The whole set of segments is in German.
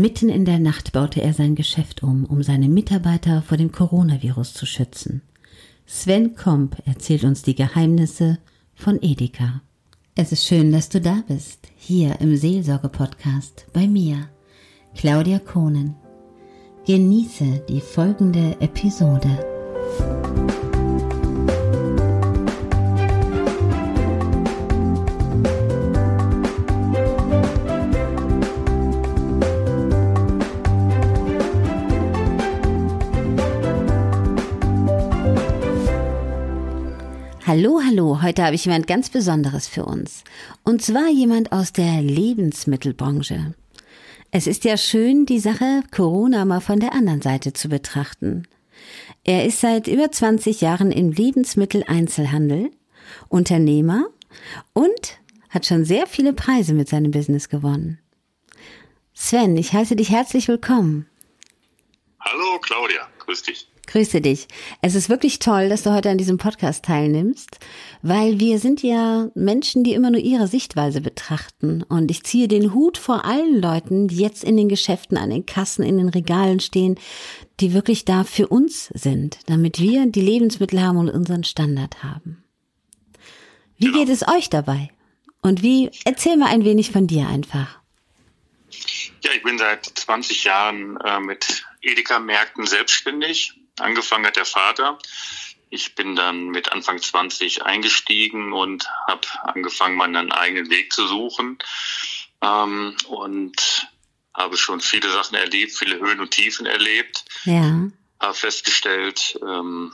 Mitten in der Nacht baute er sein Geschäft um, um seine Mitarbeiter vor dem Coronavirus zu schützen. Sven Komp erzählt uns die Geheimnisse von Edeka. Es ist schön, dass du da bist, hier im Seelsorge-Podcast bei mir, Claudia Kohnen. Genieße die folgende Episode. Hallo, hallo, heute habe ich jemand ganz Besonderes für uns. Und zwar jemand aus der Lebensmittelbranche. Es ist ja schön, die Sache Corona mal von der anderen Seite zu betrachten. Er ist seit über 20 Jahren im Lebensmitteleinzelhandel, Unternehmer und hat schon sehr viele Preise mit seinem Business gewonnen. Sven, ich heiße dich herzlich willkommen. Hallo Claudia, grüß dich. Grüße dich. Es ist wirklich toll, dass du heute an diesem Podcast teilnimmst, weil wir sind ja Menschen, die immer nur ihre Sichtweise betrachten. Und ich ziehe den Hut vor allen Leuten, die jetzt in den Geschäften, an den Kassen, in den Regalen stehen, die wirklich da für uns sind, damit wir die Lebensmittel haben und unseren Standard haben. Wie genau. geht es euch dabei? Und wie, erzähl mal ein wenig von dir einfach. Ja, ich bin seit 20 Jahren äh, mit Edeka-Märkten selbstständig Angefangen hat der Vater. Ich bin dann mit Anfang 20 eingestiegen und habe angefangen, meinen eigenen Weg zu suchen ähm, und habe schon viele Sachen erlebt, viele Höhen und Tiefen erlebt. Ja. Habe festgestellt, ähm,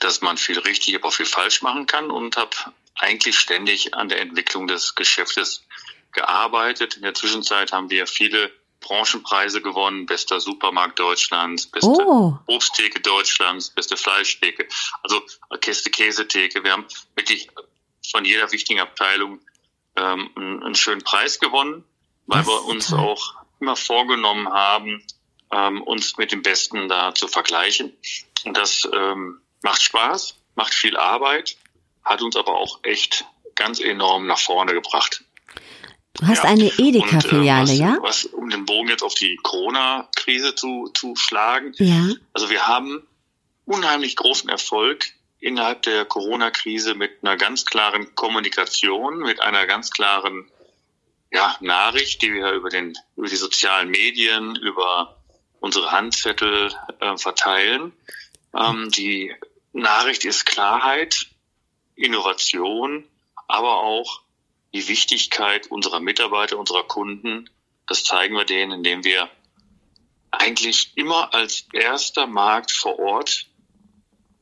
dass man viel richtig, aber auch viel falsch machen kann und habe eigentlich ständig an der Entwicklung des Geschäftes gearbeitet. In der Zwischenzeit haben wir viele Branchenpreise gewonnen, bester Supermarkt Deutschlands, beste oh. Obsttheke Deutschlands, beste Fleischtheke, also Käste Käsetheke. Wir haben wirklich von jeder wichtigen Abteilung ähm, einen, schönen Preis gewonnen, weil wir uns toll. auch immer vorgenommen haben, ähm, uns mit dem Besten da zu vergleichen. Und das ähm, macht Spaß, macht viel Arbeit, hat uns aber auch echt ganz enorm nach vorne gebracht. Du hast ja. eine Edeka-Filiale, äh, ja? Was, um den Bogen jetzt auf die Corona-Krise zu, zu schlagen. Ja. Also wir haben unheimlich großen Erfolg innerhalb der Corona-Krise mit einer ganz klaren Kommunikation, mit einer ganz klaren ja, Nachricht, die wir über, den, über die sozialen Medien, über unsere Handzettel äh, verteilen. Ähm, die Nachricht ist Klarheit, Innovation, aber auch die Wichtigkeit unserer Mitarbeiter, unserer Kunden, das zeigen wir denen, indem wir eigentlich immer als erster Markt vor Ort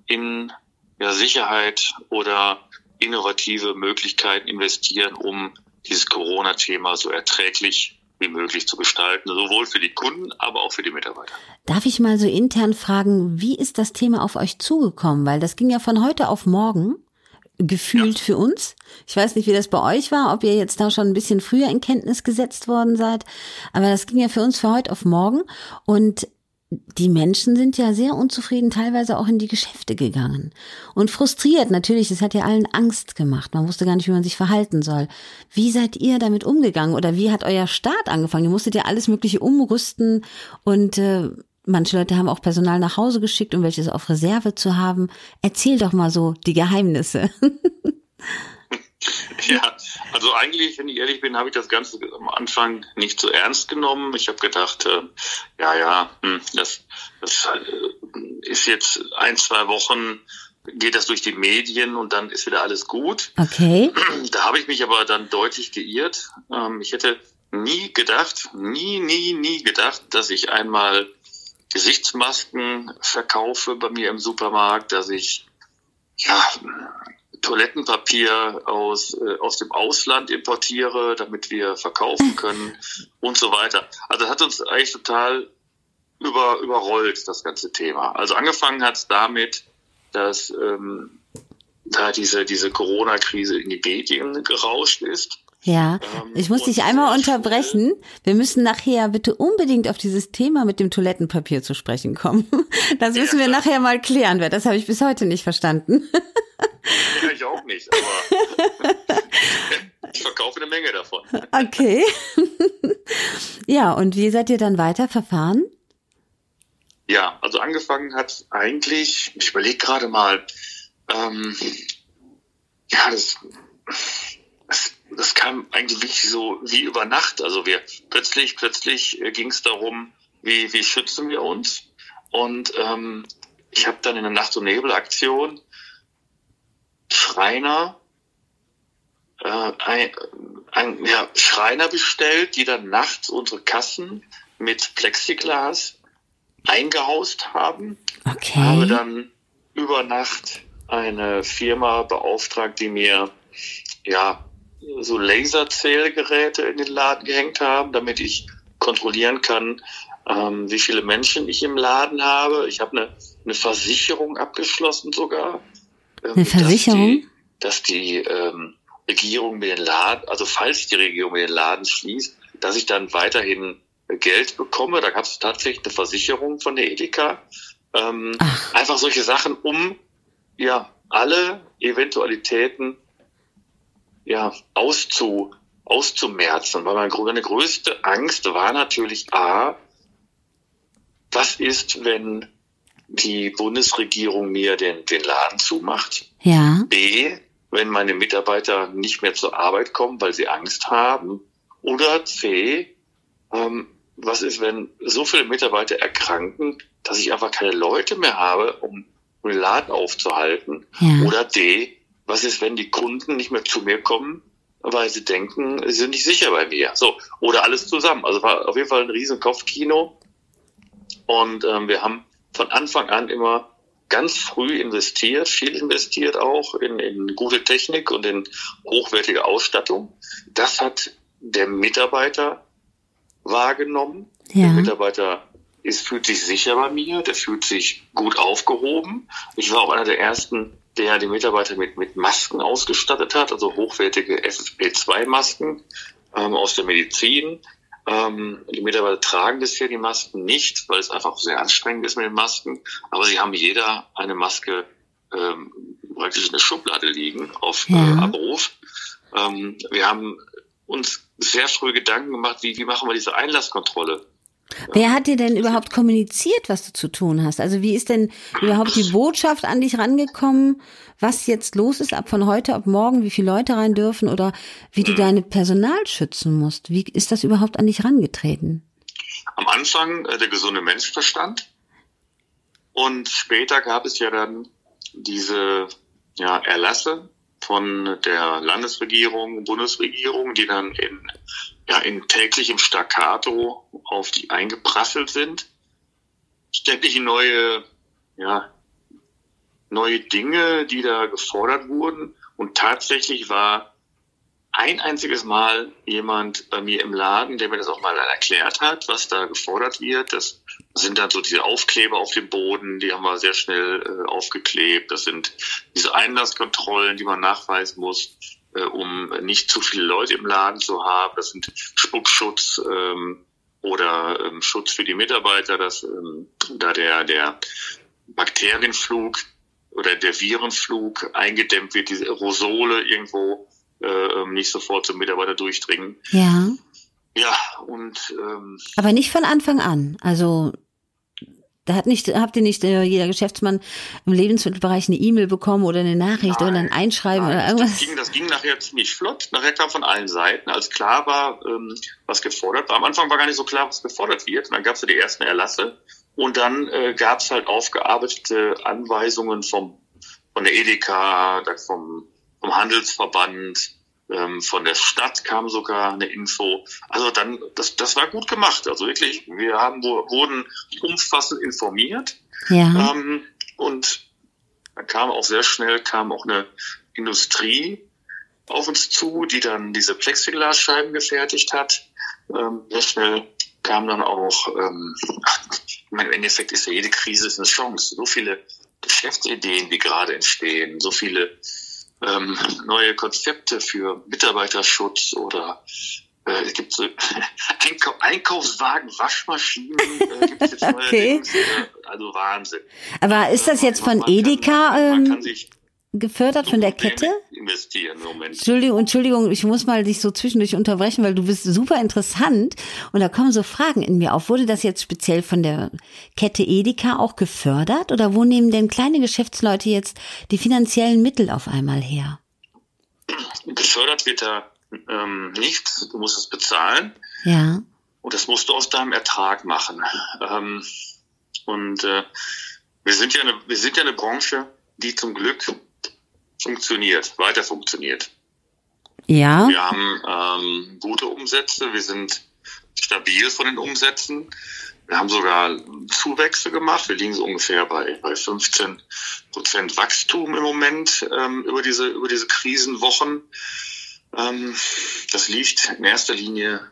in ja, Sicherheit oder innovative Möglichkeiten investieren, um dieses Corona-Thema so erträglich wie möglich zu gestalten, sowohl für die Kunden, aber auch für die Mitarbeiter. Darf ich mal so intern fragen, wie ist das Thema auf euch zugekommen? Weil das ging ja von heute auf morgen gefühlt ja. für uns. Ich weiß nicht, wie das bei euch war, ob ihr jetzt da schon ein bisschen früher in Kenntnis gesetzt worden seid, aber das ging ja für uns für heute auf morgen und die Menschen sind ja sehr unzufrieden, teilweise auch in die Geschäfte gegangen und frustriert. Natürlich, es hat ja allen Angst gemacht. Man wusste gar nicht, wie man sich verhalten soll. Wie seid ihr damit umgegangen oder wie hat euer Start angefangen? Ihr musstet ja alles Mögliche umrüsten und äh, Manche Leute haben auch Personal nach Hause geschickt, um welches auf Reserve zu haben. Erzähl doch mal so die Geheimnisse. Ja, also eigentlich, wenn ich ehrlich bin, habe ich das Ganze am Anfang nicht so ernst genommen. Ich habe gedacht, äh, ja, ja, hm, das, das äh, ist jetzt ein, zwei Wochen, geht das durch die Medien und dann ist wieder alles gut. Okay. Da habe ich mich aber dann deutlich geirrt. Ähm, ich hätte nie gedacht, nie, nie, nie gedacht, dass ich einmal Gesichtsmasken verkaufe bei mir im Supermarkt, dass ich ja, Toilettenpapier aus, äh, aus dem Ausland importiere, damit wir verkaufen können und so weiter. Also das hat uns eigentlich total über, überrollt, das ganze Thema. Also angefangen hat es damit, dass ähm, da diese, diese Corona-Krise in die Medien gerauscht ist. Ja, ähm, ich muss dich einmal unterbrechen. Wir müssen nachher bitte unbedingt auf dieses Thema mit dem Toilettenpapier zu sprechen kommen. Das müssen wir nachher mal klären, weil das habe ich bis heute nicht verstanden. Ja, ich auch nicht, aber ich verkaufe eine Menge davon. Okay. Ja, und wie seid ihr dann weiter verfahren? Ja, also angefangen hat eigentlich, ich überlege gerade mal, ähm, ja, das, das, kam eigentlich wirklich so wie über Nacht. Also wir plötzlich, plötzlich äh, ging es darum, wie, wie schützen wir uns. Und ähm, ich habe dann in der Nacht- und Nebelaktion Schreiner, äh, ein, ein, ja, Schreiner bestellt, die dann nachts unsere Kassen mit Plexiglas eingehaust haben. Okay. Habe dann über Nacht eine Firma beauftragt, die mir ja so Laserzählgeräte in den Laden gehängt haben, damit ich kontrollieren kann, ähm, wie viele Menschen ich im Laden habe. Ich habe eine, eine Versicherung abgeschlossen sogar. Ähm, eine Versicherung? Dass die, dass die ähm, Regierung mir den Laden, also falls die Regierung mir den Laden schließt, dass ich dann weiterhin Geld bekomme. Da gab es tatsächlich eine Versicherung von der Edeka. Ähm, einfach solche Sachen, um ja alle Eventualitäten ja auszu, auszumerzen. Weil meine größte Angst war natürlich A, was ist, wenn die Bundesregierung mir den, den Laden zumacht? Ja. B, wenn meine Mitarbeiter nicht mehr zur Arbeit kommen, weil sie Angst haben? Oder C, ähm, was ist, wenn so viele Mitarbeiter erkranken, dass ich einfach keine Leute mehr habe, um, den Laden aufzuhalten? Ja. Oder D, was ist, wenn die Kunden nicht mehr zu mir kommen, weil sie denken, sie sind nicht sicher bei mir? So, oder alles zusammen. Also war auf jeden Fall ein riesen Kopfkino. Und ähm, wir haben von Anfang an immer ganz früh investiert, viel investiert auch in, in gute Technik und in hochwertige Ausstattung. Das hat der Mitarbeiter wahrgenommen. Ja. Der Mitarbeiter ist, fühlt sich sicher bei mir, der fühlt sich gut aufgehoben. Ich war auch einer der ersten, der die Mitarbeiter mit, mit Masken ausgestattet hat, also hochwertige FFP2-Masken ähm, aus der Medizin. Ähm, die Mitarbeiter tragen bisher die Masken nicht, weil es einfach sehr anstrengend ist mit den Masken. Aber sie haben jeder eine Maske ähm, praktisch in der Schublade liegen auf ja. äh, Abruf. Ähm, wir haben uns sehr früh Gedanken gemacht, wie, wie machen wir diese Einlasskontrolle. Wer hat dir denn überhaupt kommuniziert, was du zu tun hast? Also wie ist denn überhaupt die Botschaft an dich rangekommen, was jetzt los ist ab von heute, ab morgen, wie viele Leute rein dürfen oder wie du deine Personal schützen musst? Wie ist das überhaupt an dich rangetreten? Am Anfang äh, der gesunde Menschverstand und später gab es ja dann diese ja, Erlasse von der Landesregierung, Bundesregierung, die dann in, ja, in täglichem Staccato auf die eingeprasselt sind. Ständig neue, ja, neue Dinge, die da gefordert wurden. Und tatsächlich war ein einziges Mal jemand bei mir im Laden, der mir das auch mal erklärt hat, was da gefordert wird. Das sind dann so diese Aufkleber auf dem Boden, die haben wir sehr schnell äh, aufgeklebt. Das sind diese Einlasskontrollen, die man nachweisen muss, äh, um nicht zu viele Leute im Laden zu haben. Das sind Spuckschutz ähm, oder ähm, Schutz für die Mitarbeiter, dass ähm, da der, der Bakterienflug oder der Virenflug eingedämmt wird, diese Aerosole irgendwo äh, ähm, nicht sofort zum Mitarbeiter durchdringen. Ja. Ja, und ähm, aber nicht von Anfang an. Also da hat nicht, habt ihr nicht äh, jeder Geschäftsmann im Lebensmittelbereich eine E-Mail bekommen oder eine Nachricht nein, oder ein Einschreiben nein, oder irgendwas? Das ging, das ging nachher ziemlich flott. Nachher kam von allen Seiten, als klar war, ähm, was gefordert war. Am Anfang war gar nicht so klar, was gefordert wird. Und dann gab es ja die ersten Erlasse. Und dann äh, gab es halt aufgearbeitete Anweisungen vom, von der Edeka, vom vom Handelsverband, ähm, von der Stadt kam sogar eine Info. Also dann, das, das war gut gemacht. Also wirklich, wir haben wurden umfassend informiert. Ja. Ähm, und dann kam auch sehr schnell kam auch eine Industrie auf uns zu, die dann diese Plexiglasscheiben gefertigt hat. Ähm, sehr schnell kam dann auch, ähm, im Endeffekt ist ja jede Krise ist eine Chance. So viele Geschäftsideen, die gerade entstehen, so viele ähm, neue Konzepte für Mitarbeiterschutz oder äh, es gibt so Einkau Einkaufswagen, Waschmaschinen, äh, gibt es jetzt neue Okay. Äh, also Wahnsinn. Aber ist das jetzt von Man kann- Edeka Man ähm, kann sich gefördert von der Kette? investieren Moment. Entschuldigung, Entschuldigung, ich muss mal dich so zwischendurch unterbrechen, weil du bist super interessant und da kommen so Fragen in mir auf. Wurde das jetzt speziell von der Kette Edeka auch gefördert oder wo nehmen denn kleine Geschäftsleute jetzt die finanziellen Mittel auf einmal her? Gefördert wird da ähm, nichts, du musst es bezahlen. Ja, Und das musst du aus deinem Ertrag machen. Ähm, und äh, wir sind ja eine, wir sind ja eine Branche, die zum Glück funktioniert, weiter funktioniert. ja, Wir haben ähm, gute Umsätze, wir sind stabil von den Umsätzen. Wir haben sogar Zuwächse gemacht. Wir liegen so ungefähr bei, bei 15 Prozent Wachstum im Moment ähm, über diese über diese Krisenwochen. Ähm, das liegt in erster Linie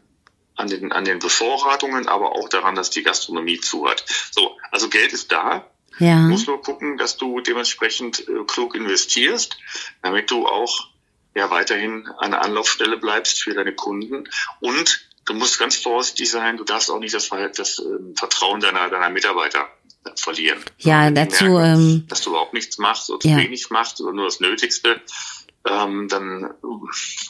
an den an den Bevorratungen, aber auch daran, dass die Gastronomie zu hat. So, also Geld ist da. Du ja, musst nur gucken, dass du dementsprechend äh, klug investierst, damit du auch ja weiterhin eine Anlaufstelle bleibst für deine Kunden. Und du musst ganz vorsichtig sein, du darfst auch nicht das, das ähm, Vertrauen deiner, deiner Mitarbeiter äh, verlieren. ja, dazu, merken, ähm, dass du überhaupt nichts machst oder zu Ja. wenig machst oder nur das Nötigste, ähm, dann äh,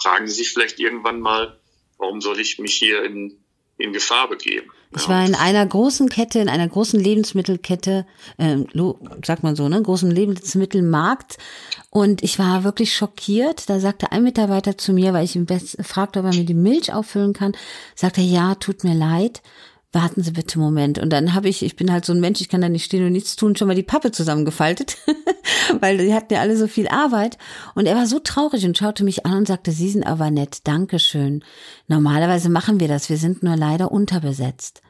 fragen sie sich vielleicht irgendwann mal, warum soll ich mich hier in, in Gefahr begeben? Ich war in einer großen Kette, in einer großen Lebensmittelkette, lo- sagt man so, ne, großen Lebensmittelmarkt. Und ich war wirklich schockiert. Da sagte ein Mitarbeiter zu mir, weil ich ihn fragte, ob er mir die Milch auffüllen kann, sagte er, ja, tut mir leid. Warten Sie bitte einen Moment. Und dann habe ich, ich bin halt so ein Mensch, ich kann da nicht stehen und nichts tun, schon mal die Pappe zusammengefaltet, weil die hatten ja alle so viel Arbeit. Und er war so traurig und schaute mich an und sagte, Sie sind aber nett, Dankeschön. Normalerweise machen wir das, wir sind nur leider unterbesetzt.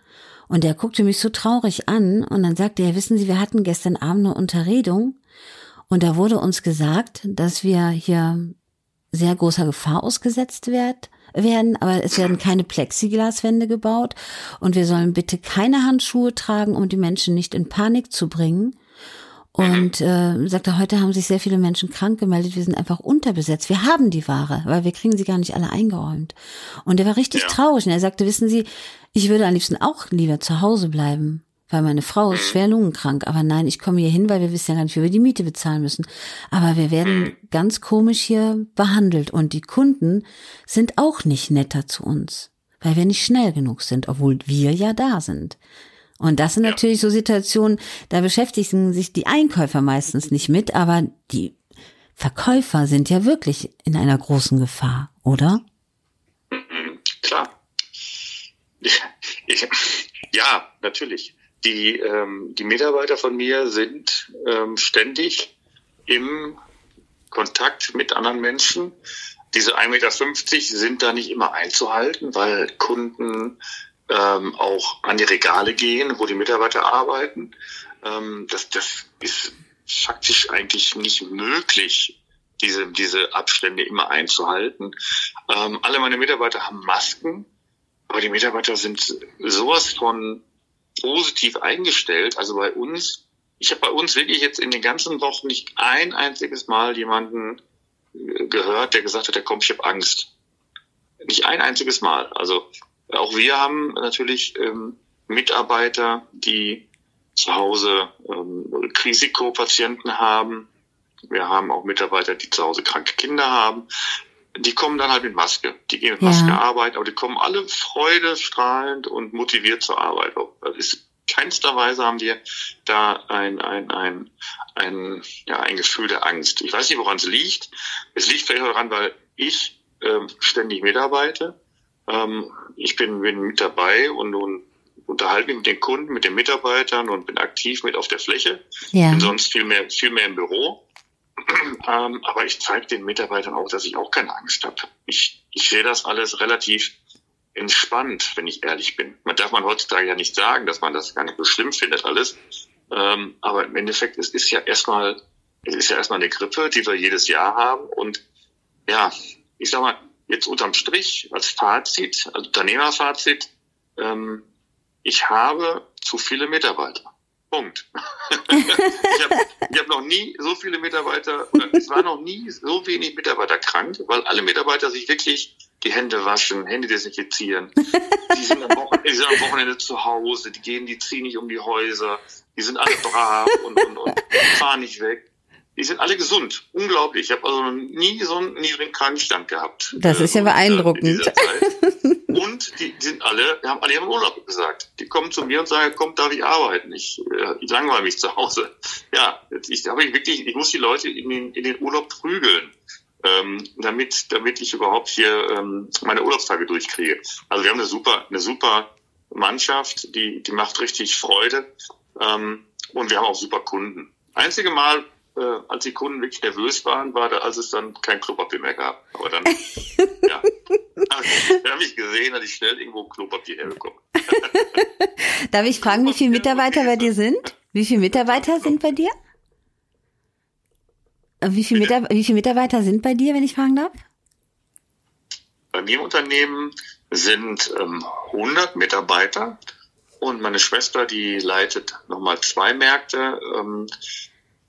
Und er guckte mich so traurig an und dann sagte er, wissen Sie, wir hatten gestern Abend eine Unterredung und da wurde uns gesagt, dass wir hier sehr großer Gefahr ausgesetzt werd, werden, aber es werden keine Plexiglaswände gebaut und wir sollen bitte keine Handschuhe tragen, um die Menschen nicht in Panik zu bringen. Und äh, sagte, heute haben sich sehr viele Menschen krank gemeldet, wir sind einfach unterbesetzt. Wir haben die Ware, weil wir kriegen sie gar nicht alle eingeräumt. Und er war richtig Ja. traurig und er sagte, wissen Sie, ich würde am liebsten auch lieber zu Hause bleiben, weil meine Frau ist schwer lungenkrank. Aber nein, ich komme hier hin, weil wir wissen ja gar nicht, wie wir die Miete bezahlen müssen. Aber wir werden ganz komisch hier behandelt und die Kunden sind auch nicht netter zu uns, weil wir nicht schnell genug sind, obwohl wir ja da sind. Und das sind natürlich so Situationen, da beschäftigen sich die Einkäufer meistens nicht mit, aber die Verkäufer sind ja wirklich in einer großen Gefahr, oder? Klar. Ich, ja, natürlich. Die, ähm, die Mitarbeiter von mir sind ähm, ständig im Kontakt mit anderen Menschen. Diese 1,50 Meter sind da nicht immer einzuhalten, weil Kunden ähm, auch an die Regale gehen, wo die Mitarbeiter arbeiten. Ähm, das, das ist faktisch eigentlich nicht möglich, diese, diese Abstände immer einzuhalten. Ähm, alle meine Mitarbeiter haben Masken, aber die Mitarbeiter sind sowas von positiv eingestellt. Also bei uns, ich habe bei uns wirklich jetzt in den ganzen Wochen nicht ein einziges Mal jemanden äh, gehört, der gesagt hat, der kommt, ich habe Angst. Nicht ein einziges Mal. Also auch wir haben natürlich ähm, Mitarbeiter, die zu Hause ähm, Risikopatienten haben. Wir haben auch Mitarbeiter, die zu Hause kranke Kinder haben. Die kommen dann halt mit Maske. Die gehen mit Ja. Maske arbeiten, aber die kommen alle freudestrahlend und motiviert zur Arbeit. Das ist keinster Weise haben wir da ein, ein, ein, ein, ja, ein Gefühl der Angst. Ich weiß nicht, woran es liegt. Es liegt vielleicht daran, weil ich ähm, ständig mitarbeite. Ähm, ich bin, bin mit dabei und, und unterhalte mich mit den Kunden, mit den Mitarbeitern und bin aktiv mit auf der Fläche. Ja. Bin sonst viel mehr, viel mehr im Büro. ähm, aber ich zeige den Mitarbeitern auch, dass ich auch keine Angst habe. Ich, ich sehe das alles relativ entspannt, wenn ich ehrlich bin. Man darf man heutzutage ja nicht sagen, dass man das gar nicht so schlimm findet alles. Ähm, aber im Endeffekt, es ist ja erstmal, es ist ja erstmal eine Grippe, die wir jedes Jahr haben. Und ja, ich sag mal, jetzt unterm Strich als Fazit, als Unternehmerfazit, ähm, ich habe zu viele Mitarbeiter. Punkt. ich habe hab noch nie so viele Mitarbeiter, oder es war noch nie so wenig Mitarbeiter krank, weil alle Mitarbeiter sich wirklich die Hände waschen, Hände desinfizieren. Die sind am Wochenende, die sind am Wochenende zu Hause, die gehen, die ziehen nicht um die Häuser, die sind alle brav und, und, und fahren nicht weg. Die sind alle gesund. Unglaublich. Ich habe also noch nie so einen niedrigen Krankenstand gehabt. Das ist ja äh, beeindruckend. Und die, die sind alle, haben alle ihren Urlaub gesagt. Die kommen zu mir und sagen, komm, darf ich arbeiten? Ich, äh, ich langweile mich zu Hause. Ja, ich habe ich wirklich, ich muss die Leute in den, in den Urlaub prügeln. Ähm, damit, damit ich überhaupt hier ähm, meine Urlaubstage durchkriege. Also wir haben eine super, eine super Mannschaft, die, die macht richtig Freude. Ähm, und wir haben auch super Kunden. Einzige Mal, äh, als die Kunden wirklich nervös waren, war da, als es dann kein Klopapier mehr gab. Aber dann, ja, da habe ich gesehen, dass ich schnell irgendwo Klopapier herbekomme. Darf ich fragen, wie viele Mitarbeiter bei dir sind? Wie viele Mitarbeiter sind bei dir? Wie viele, Mitar wie viele Mitarbeiter sind bei dir, wenn ich fragen darf? Bei mir im Unternehmen sind ähm, 100 Mitarbeiter und meine Schwester, die leitet nochmal zwei Märkte. Ähm,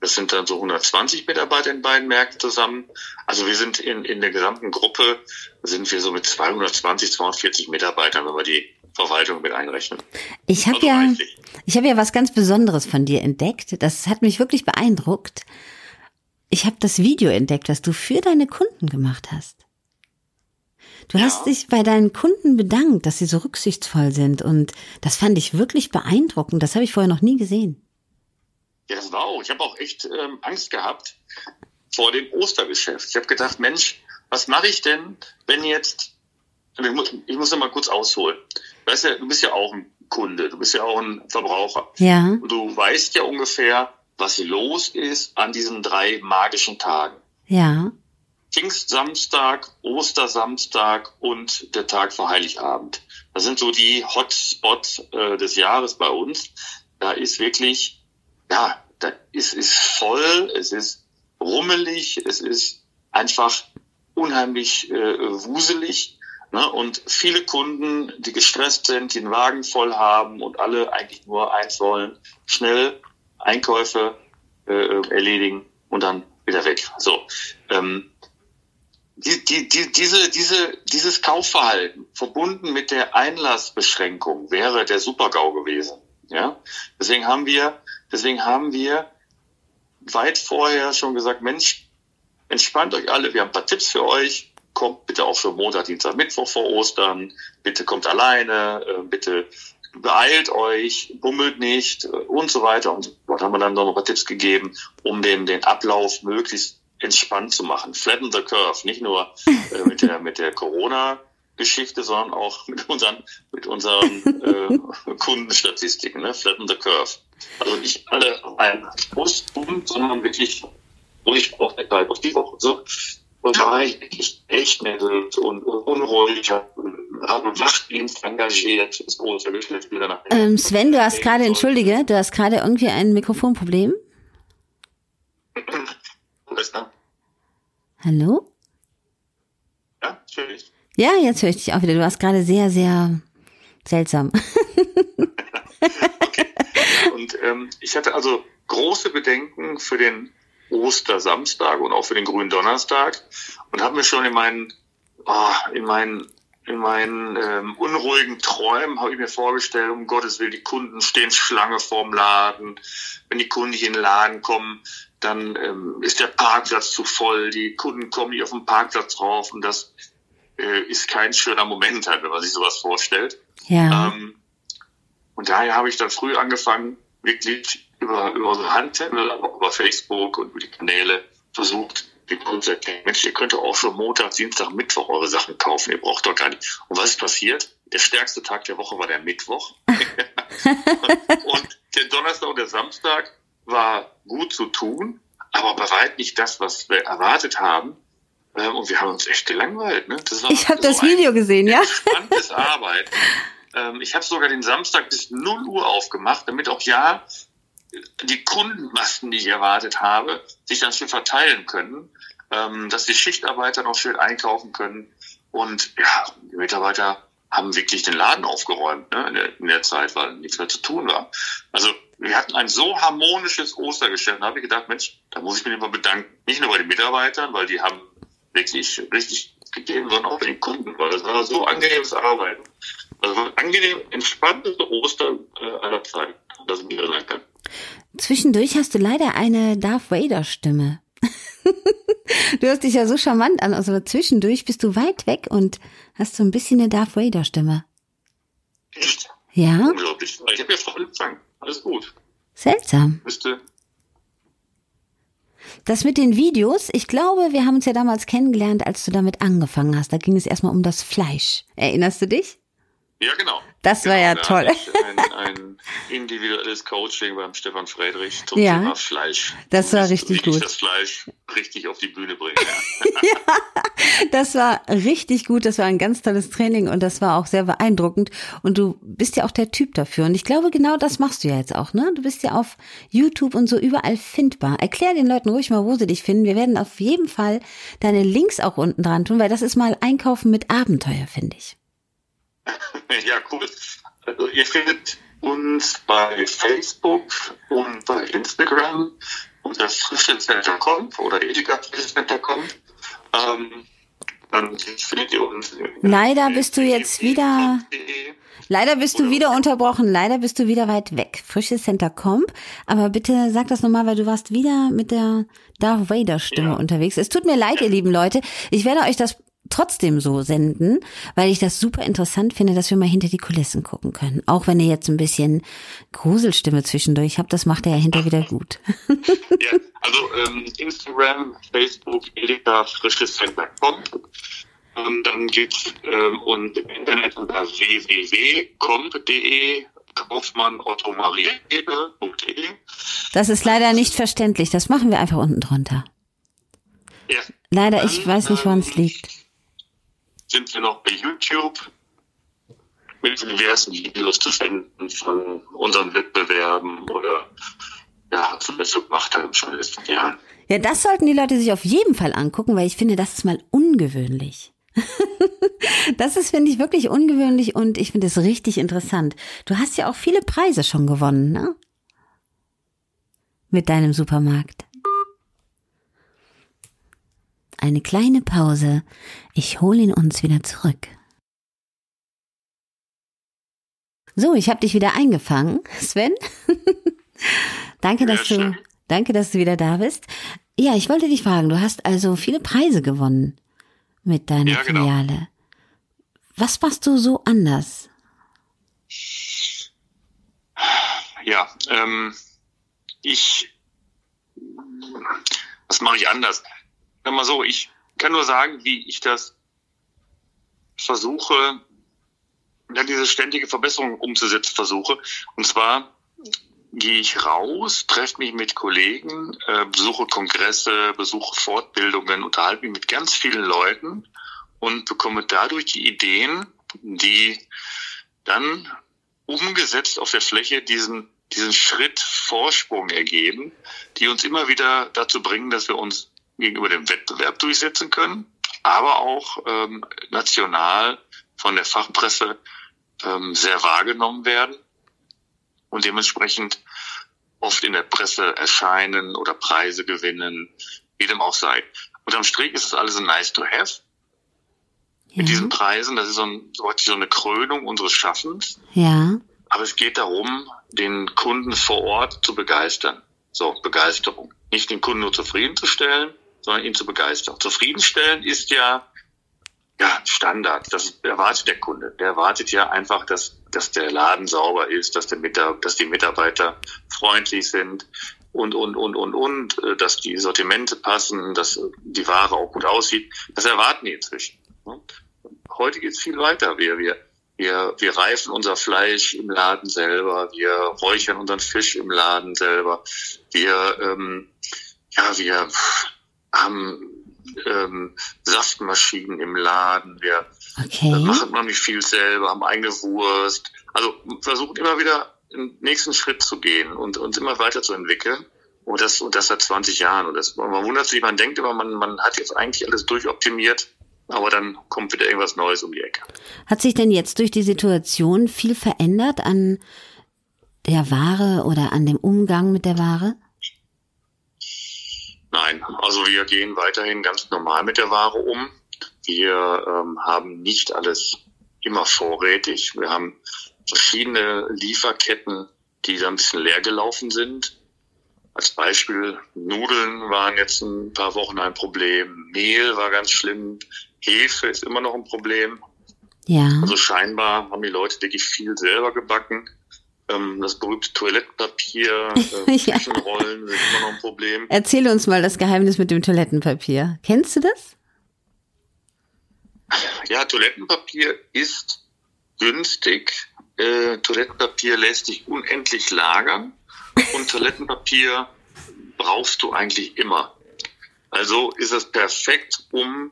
das sind dann so 120 Mitarbeiter in beiden Märkten zusammen. Also wir sind in, in der gesamten Gruppe, sind wir so mit 220, 240 Mitarbeitern, wenn wir die Verwaltung mit einrechnen. Ich habe also ja, ich habe ja was ganz Besonderes von dir entdeckt. Das hat mich wirklich beeindruckt. Ich habe das Video entdeckt, was du für deine Kunden gemacht hast. Du ja. hast dich bei deinen Kunden bedankt, dass sie so rücksichtsvoll sind und das fand ich wirklich beeindruckend. Das habe ich vorher noch nie gesehen. Ja, das war auch. Ich habe auch echt ähm, Angst gehabt vor dem Ostergeschäft. Ich habe gedacht, Mensch, was mache ich denn, wenn jetzt, ich muss, ich muss noch mal kurz ausholen. Weißt du, du bist ja auch ein Kunde, du bist ja auch ein Verbraucher. Ja. Und du weißt ja ungefähr, was los ist an diesen drei magischen Tagen. Ja. Pfingstsamstag, Ostersamstag und der Tag vor Heiligabend. Das sind so die Hotspots äh, des Jahres bei uns. Da ist wirklich ja, da ist, ist voll, es ist rummelig, es ist einfach unheimlich äh, wuselig. Ne? Und viele Kunden, die gestresst sind, die den Wagen voll haben und alle eigentlich nur eins wollen, schnell Einkäufe äh, erledigen und dann wieder weg. So. Ähm, die, die, die, diese, diese, dieses Kaufverhalten verbunden mit der Einlassbeschränkung wäre der Supergau gewesen. Ja, deswegen haben wir, deswegen haben wir weit vorher schon gesagt, Mensch, entspannt euch alle, wir haben ein paar Tipps für euch. Kommt bitte auch für Montag, Dienstag, Mittwoch vor Ostern. Bitte kommt alleine, äh, bitte beeilt euch, bummelt nicht äh, und so weiter. Und dort haben wir dann noch ein paar Tipps gegeben, um den, den Ablauf möglichst entspannt zu machen. Flatten the curve, nicht nur äh, mit der, mit der Corona Geschichte, sondern auch mit unseren, mit unseren äh, Kundenstatistiken, ne? Flatten the Curve. Also nicht alle auf einen tun, sondern wirklich ruhig auf der Zeit, auf die Woche so. Und da war ich wirklich echt nervös und unruhig, habe einen Wachdienst engagiert, das große Geschäft wieder nach ähm, Sven, du hast gerade, entschuldige, du hast gerade irgendwie ein Mikrofonproblem. Hallo? Ja, natürlich. Ja, jetzt höre ich dich auch wieder. Du warst gerade sehr, sehr seltsam. okay. Und ähm, ich hatte also große Bedenken für den Ostersamstag und auch für den grünen Donnerstag und habe mir schon in meinen, oh, in meinen in meinen ähm, unruhigen Träumen habe ich mir vorgestellt, um Gottes Willen, die Kunden stehen Schlange vorm Laden. Wenn die Kunden nicht in den Laden kommen, dann ähm, ist der Parkplatz zu voll. Die Kunden kommen nicht auf den Parkplatz rauf und das äh, ist kein schöner Moment halt, wenn man sich sowas vorstellt. Ja. Ähm, und daher habe ich dann früh angefangen, wirklich über, über unsere Handhändler, aber auch über Facebook und über die Kanäle versucht, den Kunden zu erkennen, Mensch, ihr könnt auch schon Montag, Dienstag, Mittwoch eure Sachen kaufen, ihr braucht doch gar nicht. Und was ist passiert? Der stärkste Tag der Woche war der Mittwoch. und der Donnerstag und der Samstag war gut zu tun, aber bei weit nicht das, was wir erwartet haben. Ähm, und wir haben uns echt gelangweilt. Ne? Das war ich habe so das Video gesehen, ja. Spannendes Arbeiten. Ähm, ich habe sogar den Samstag bis 0 Uhr aufgemacht, damit auch ja die Kundenmasten, die ich erwartet habe, sich dann schön verteilen können, ähm, dass die Schichtarbeiter noch schön einkaufen können. Und ja, die Mitarbeiter haben wirklich den Laden aufgeräumt ne, in, der, in der Zeit, weil nichts mehr zu tun war. Also wir hatten ein so harmonisches Ostergeschäft. Da habe ich gedacht, Mensch, da muss ich mich immer bedanken. Nicht nur bei den Mitarbeitern, weil die haben wirklich richtig gegeben, sondern auch bei den Kunden, weil das war so angenehmes Arbeiten. Also angenehm, entspannteste Ostern äh, aller Zeiten. Das ist mir danke. Zwischendurch hast du leider eine Darth Vader Stimme. du hörst dich ja so charmant an, also zwischendurch bist du weit weg und hast so ein bisschen eine Darth Vader Stimme. Echt? Ja? Unglaublich. Ich habe ja voll empfangen. Alles gut. Seltsam. Müsste. Das mit den Videos, ich glaube, wir haben uns ja damals kennengelernt, als du damit angefangen hast. Da ging es erstmal um das Fleisch. Erinnerst du dich? Ja, genau. Das genau, war ja da toll. Ein, ein individuelles Coaching beim Stefan Friedrich zum Ja. Thema Fleisch. Das war richtig ich gut. das Fleisch richtig auf die Bühne bringen. Ja. Das war richtig gut. Das war ein ganz tolles Training und das war auch sehr beeindruckend. Und du bist ja auch der Typ dafür. Und ich glaube, genau das machst du ja jetzt auch, ne? Du bist ja auf YouTube und so überall findbar. Erklär den Leuten ruhig mal, wo sie dich finden. Wir werden auf jeden Fall deine Links auch unten dran tun, weil das ist mal Einkaufen mit Abenteuer, finde ich. ja, cool. Also ihr findet uns bei Facebook und bei Instagram unter frischecenter.com oder edeka.com. Ähm, dann findet ihr uns. Leider bist du jetzt wieder-. Leider bist du wieder unterbrochen. Leider bist du wieder weit weg. Frisches Center Comp. Aber bitte sag das nochmal, weil du warst wieder mit der Darth Vader Stimme Ja. unterwegs. Es tut mir leid, ihr lieben Leute. Ich werde euch das trotzdem so senden, weil ich das super interessant finde, dass wir mal hinter die Kulissen gucken können. Auch wenn ihr jetzt ein bisschen Gruselstimme zwischendurch habt, das macht er ja hinter wieder gut. Ja, also ähm, Instagram, Facebook, Edeka, frischescenter.com. Ähm, dann geht's ähm, und im Internet unter www.comp.de, Kaufmann Otto Maria.de. Das ist leider nicht verständlich. Das machen wir einfach unten drunter. Ja, Leider, ich weiß nicht, woran es ähm, liegt. Sind wir noch bei YouTube mit diversen Videos zu finden von unseren Wettbewerben oder ja, was wir so gemacht haben schon in den letzten Jahren. Ja, das sollten die Leute sich auf jeden Fall angucken, weil ich finde, das ist mal ungewöhnlich. das ist, finde ich, wirklich ungewöhnlich und ich finde es richtig interessant. Du hast ja auch viele Preise schon gewonnen, ne? Mit deinem Supermarkt. Eine kleine Pause. Ich hole ihn uns wieder zurück. So, ich habe dich wieder eingefangen, Sven. danke, dass du, danke, dass du wieder da bist. Ja, ich wollte dich fragen, du hast also viele Preise gewonnen mit deiner Ja, genau. Filiale. Was machst du so anders? Ja, ähm, ich, was mache ich anders? Sag mal so, ich kann nur sagen, wie ich das versuche, ja, diese ständige Verbesserung umzusetzen versuche. Und zwar gehe ich raus, treffe mich mit Kollegen, äh, besuche Kongresse, besuche Fortbildungen, unterhalte mich mit ganz vielen Leuten und bekomme dadurch die Ideen, die dann umgesetzt auf der Fläche diesen, diesen Schritt Vorsprung ergeben, die uns immer wieder dazu bringen, dass wir uns gegenüber dem Wettbewerb durchsetzen können, aber auch ähm, national von der Fachpresse ähm, sehr wahrgenommen werden und dementsprechend oft in der Presse erscheinen oder Preise gewinnen, wie dem auch sei. Unterm Strich ist es alles ein nice to have mit diesen Preisen. Das ist so, ein, so eine Krönung unseres Schaffens. ja, Aber es geht darum, den Kunden vor Ort zu begeistern. So, Begeisterung. Nicht den Kunden nur zufriedenzustellen, sondern ihn zu begeistern. Zufriedenstellen ist ja, ja, Standard. Das erwartet der Kunde. Der erwartet ja einfach, dass, dass der Laden sauber ist, dass, der dass die Mitarbeiter freundlich sind und, und, und, und, und, äh, dass die Sortimente passen, dass die Ware auch gut aussieht. Das erwarten die inzwischen. Heute geht's viel weiter. Wir, wir, wir, wir reifen unser Fleisch im Laden selber, wir räuchern unseren Fisch im Laden selber, wir, ähm, ja, wir haben ähm, Saftmaschinen im Laden, wir okay. machen noch nicht viel selber, haben eigene Wurst. Also versuchen immer wieder den nächsten Schritt zu gehen und uns immer weiterzuentwickeln. Und das, und das seit 20 Jahren. Und das, man wundert sich, man denkt immer, man, man hat jetzt eigentlich alles durchoptimiert. aber dann kommt wieder irgendwas Neues um die Ecke. Hat sich denn jetzt durch die Situation viel verändert an der Ware oder an dem Umgang mit der Ware? Nein, also wir gehen weiterhin ganz normal mit der Ware um. Wir ähm, haben nicht alles immer vorrätig. Wir haben verschiedene Lieferketten, die da ein bisschen leer gelaufen sind. Als Beispiel, Nudeln waren jetzt ein paar Wochen ein Problem, Mehl war ganz schlimm, Hefe ist immer noch ein Problem. Ja. Also scheinbar haben die Leute wirklich viel selber gebacken. Ähm, das berühmte Toilettenpapier, äh, Ja. Küchenrollen sind immer noch ein Problem. Erzähle uns mal das Geheimnis mit dem Toilettenpapier. Kennst du das? Ja, Toilettenpapier ist günstig. Äh, Toilettenpapier lässt sich unendlich lagern und Toilettenpapier brauchst du eigentlich immer. Also ist es perfekt, um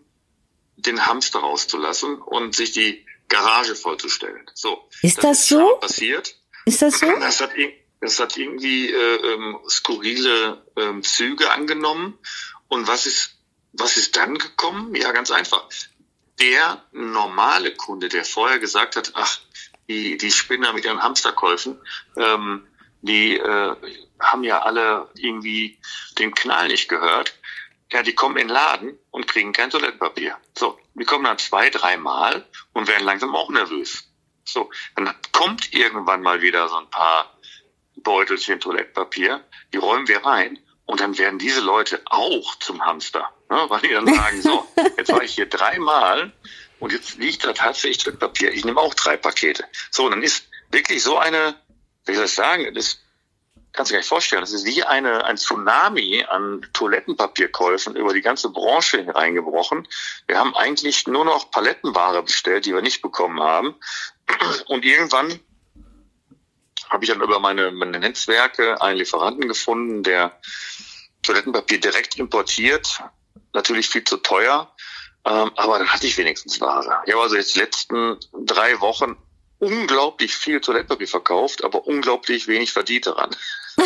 den Hamster rauszulassen und sich die Garage vollzustellen. So. Ist das so? schon Passiert. Ist das so? Das hat, das hat irgendwie äh, ähm, skurrile ähm, Züge angenommen. Und was ist, was ist dann gekommen? Ja, ganz einfach. Der normale Kunde, der vorher gesagt hat, ach, die, die Spinner mit ihren Hamsterkäufen, ähm, die äh, haben ja alle irgendwie den Knall nicht gehört. Ja, die kommen in den Laden und kriegen kein Toilettenpapier. So, die kommen dann zwei, dreimal und werden langsam auch nervös. So, dann kommt irgendwann mal wieder so ein paar Beutelchen Toilettenpapier, die räumen wir rein und dann werden diese Leute auch zum Hamster. Ne? Weil die dann sagen, so, jetzt war ich hier dreimal und jetzt liegt da tatsächlich Toilettenpapier. Ich nehme auch drei Pakete. So, dann ist wirklich so eine, wie soll ich sagen, das kannst du gar nicht vorstellen, das ist wie eine, ein Tsunami an Toilettenpapierkäufen über die ganze Branche hineingebrochen. Wir haben eigentlich nur noch Palettenware bestellt, die wir nicht bekommen haben. Und irgendwann habe ich dann über meine, meine Netzwerke einen Lieferanten gefunden, der Toilettenpapier direkt importiert. Natürlich viel zu teuer, ähm, aber dann hatte ich wenigstens Ware. Ich habe also jetzt die letzten drei Wochen unglaublich viel Toilettenpapier verkauft, aber unglaublich wenig verdient daran.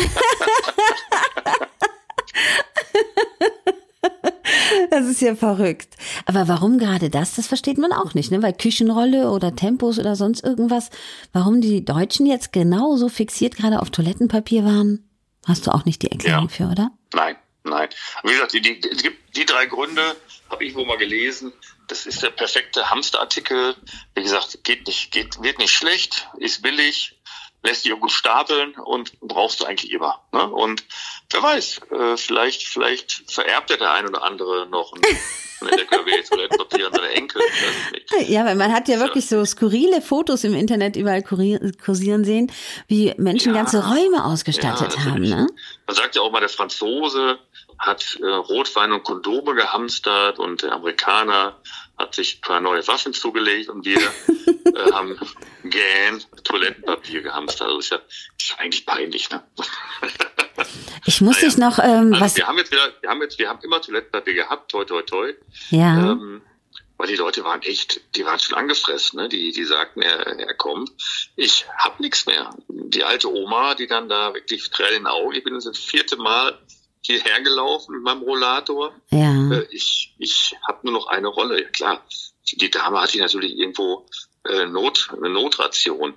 Das ist ja verrückt. Aber warum gerade das? Das versteht man auch nicht, ne? Weil Küchenrolle oder Tempos oder sonst irgendwas. Warum die Deutschen jetzt genau so fixiert gerade auf Toilettenpapier waren? Hast du auch nicht die Erklärung Ja. für, oder? Nein, nein. Wie gesagt, die, die, es gibt die drei Gründe, habe ich wohl mal gelesen. Das ist der perfekte Hamsterartikel. Wie gesagt, geht nicht, geht, wird nicht schlecht, ist billig, lässt sich auch gut stapeln und brauchst du eigentlich immer. Ne? Und wer weiß, äh, vielleicht, vielleicht vererbt ja der ein oder andere noch ein, ein LKW Toilettenpapier an seine Enkel. Ja, weil man hat ja wirklich so skurrile Fotos im Internet überall kursieren sehen, wie Menschen Ja. ganze Räume ausgestattet Ja, haben, ne? Man sagt ja auch mal, der Franzose hat äh, Rotwein und Kondome gehamstert und der Amerikaner hat sich ein paar neue Waffen zugelegt und wir äh, haben gern Toilettenpapier gehamstert. Also ist ja, ist eigentlich peinlich, ne? Ich muss Naja. dich noch, ähm, Also was, wir haben jetzt wieder, wir haben jetzt, wir haben immer Toilettenpapier gehabt, toi toi toi. ja, Ähm, weil die Leute waren echt, die waren schon angefressen, ne? Die, die sagten, er, er kommt. Ich hab nichts mehr. Die alte Oma, die dann da wirklich Tränen in den Augen, ich bin das vierte Mal hierher gelaufen mit meinem Rollator. ja. Äh, ich ich habe nur noch eine Rolle. Ja klar, die Dame hatte natürlich irgendwo äh, Not, eine Notration.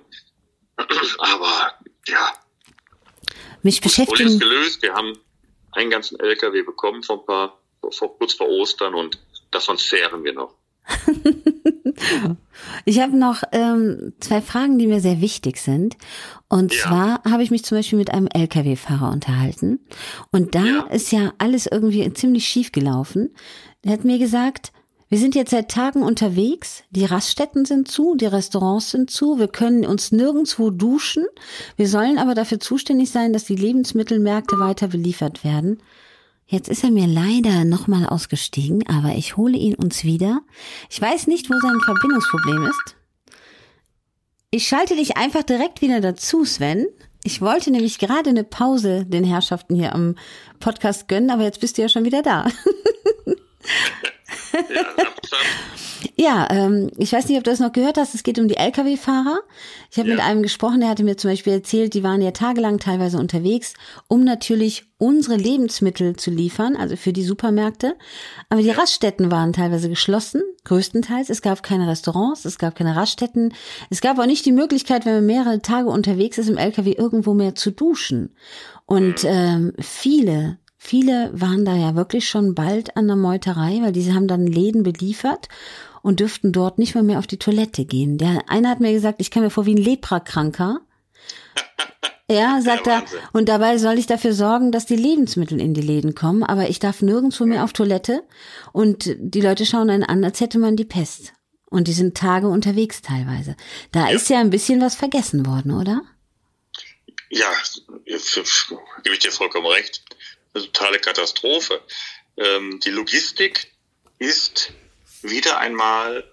Aber ja, Mich Problem ist gelöst. Wir haben einen ganzen LKW bekommen vor ein paar, vor, kurz vor Ostern und davon zehren wir noch. ich habe noch ähm, zwei Fragen, die mir sehr wichtig sind. Und Ja. zwar habe ich mich zum Beispiel mit einem Lkw-Fahrer unterhalten. Und da Ja. ist ja alles irgendwie ziemlich schief gelaufen. Er hat mir gesagt, wir sind jetzt seit Tagen unterwegs, die Raststätten sind zu, die Restaurants sind zu, wir können uns nirgendwo duschen. Wir sollen aber dafür zuständig sein, dass die Lebensmittelmärkte weiter beliefert werden. Jetzt ist er mir leider nochmal ausgestiegen, aber ich hole ihn uns wieder. Ich weiß nicht, wo sein Verbindungsproblem ist. Ich schalte dich einfach direkt wieder dazu, Sven. Ich wollte nämlich gerade eine Pause den Herrschaften hier am Podcast gönnen, aber jetzt bist du ja schon wieder da. Ja. Ja, ähm, ich weiß nicht, ob du das noch gehört hast. Es geht um die Lkw-Fahrer. Ich habe ja. mit einem gesprochen, der hatte mir zum Beispiel erzählt, die waren ja tagelang teilweise unterwegs, um natürlich unsere Lebensmittel zu liefern, also für die Supermärkte. Aber die Raststätten waren teilweise geschlossen, größtenteils. Es gab keine Restaurants, es gab keine Raststätten. Es gab auch nicht die Möglichkeit, wenn man mehrere Tage unterwegs ist im Lkw, irgendwo mehr zu duschen. Und mhm. ähm, viele Viele waren da ja wirklich schon bald an der Meuterei, weil diese haben dann Läden beliefert und dürften dort nicht mal mehr auf die Toilette gehen. Der eine hat mir gesagt, ich kam mir vor wie ein Leprakranker. Ja, sagt er. Und dabei soll ich dafür sorgen, dass die Lebensmittel in die Läden kommen, aber ich darf nirgendwo mehr auf Toilette und die Leute schauen einen an, als hätte man die Pest. Und die sind Tage unterwegs teilweise. Da ja. ist ja ein bisschen was vergessen worden, oder? Ja, gebe ich dir vollkommen recht. Eine totale Katastrophe. Ähm, die Logistik ist wieder einmal